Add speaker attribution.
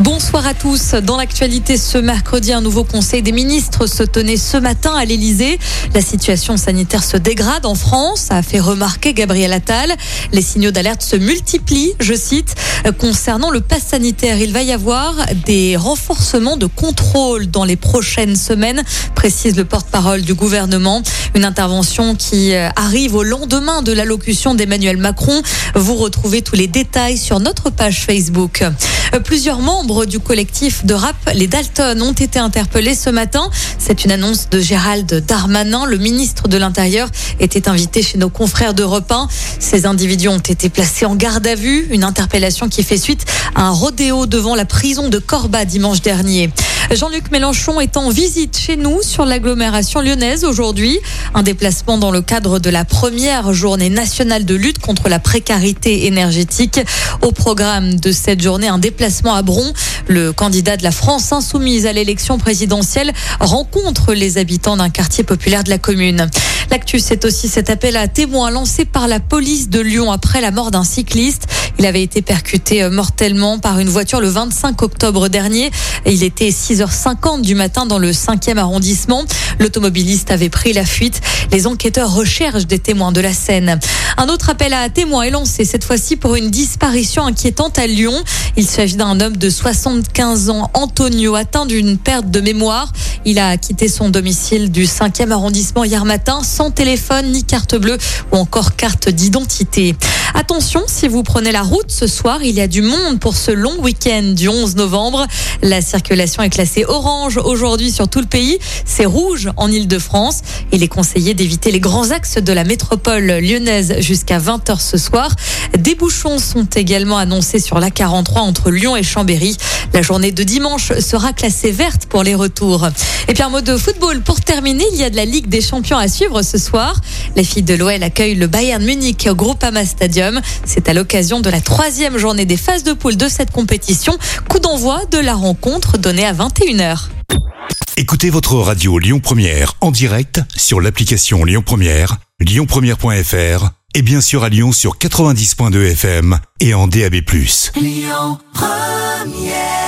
Speaker 1: Bonsoir à tous. Dans l'actualité ce mercredi, un nouveau conseil des ministres se tenait ce matin à l'Elysée. La situation sanitaire se dégrade en France, a fait remarquer Gabriel Attal. Les signaux d'alerte se multiplient, je cite. Concernant le pass sanitaire, il va y avoir des renforcements de contrôle dans les prochaines semaines, précise le porte-parole du gouvernement. Une intervention qui arrive au lendemain de l'allocution d'Emmanuel Macron. Vous retrouvez tous les détails sur notre page Facebook. Plusieurs membres du collectif de rap Les Dalton ont été interpellés ce matin. C'est une annonce de Gérald Darmanin. Le ministre de l'Intérieur était invité chez nos confrères d'Europe 1. Ces individus ont été placés en garde à vue. Une interpellation qui fait suite à un rodéo devant la prison de Corba dimanche dernier. Jean-Luc Mélenchon est en visite chez nous sur l'agglomération lyonnaise aujourd'hui. Un déplacement dans le cadre de la première journée nationale de lutte contre la précarité énergétique. Au programme de cette journée, un déplacement à Bron. Le candidat de la France insoumise à l'élection présidentielle rencontre les habitants d'un quartier populaire de la commune. L'actu, c'est aussi cet appel à témoins lancé par la police de Lyon après la mort d'un cycliste. Il avait été percuté mortellement par une voiture le 25 octobre dernier. Il était 6h50 du matin dans le 5e arrondissement. L'automobiliste avait pris la fuite. Les enquêteurs recherchent des témoins de la scène. Un autre appel à témoins est lancé cette fois-ci pour une disparition inquiétante à Lyon. Il s'agit d'un homme de 75 ans, Antonio, atteint d'une perte de mémoire. Il a quitté son domicile du 5e arrondissement hier matin sans téléphone ni carte bleue ou encore carte d'identité. Attention, si vous prenez la route ce soir, il y a du monde pour ce long week-end du 11 novembre. La circulation est classée orange aujourd'hui sur tout le pays. C'est rouge en Ile-de-France. Il est conseillé d'éviter les grands axes de la métropole lyonnaise jusqu'à 20h ce soir. Des bouchons sont également annoncés sur la 43 entre Lyon et Chambéry. La journée de dimanche sera classée verte pour les retours. Et puis un mot de football pour terminer, il y a de la Ligue des Champions à suivre ce soir. Les filles de l'OL accueillent le Bayern Munich au Groupama Stadium. C'est à l'occasion de la troisième journée des phases de poule de cette compétition. Coup d'envoi de la rencontre donnée à 21h.
Speaker 2: Écoutez votre radio Lyon Première en direct sur l'application Lyon Première, lyonpremière.fr et bien sûr à Lyon sur 90.2 FM et en DAB+.
Speaker 3: Lyon Première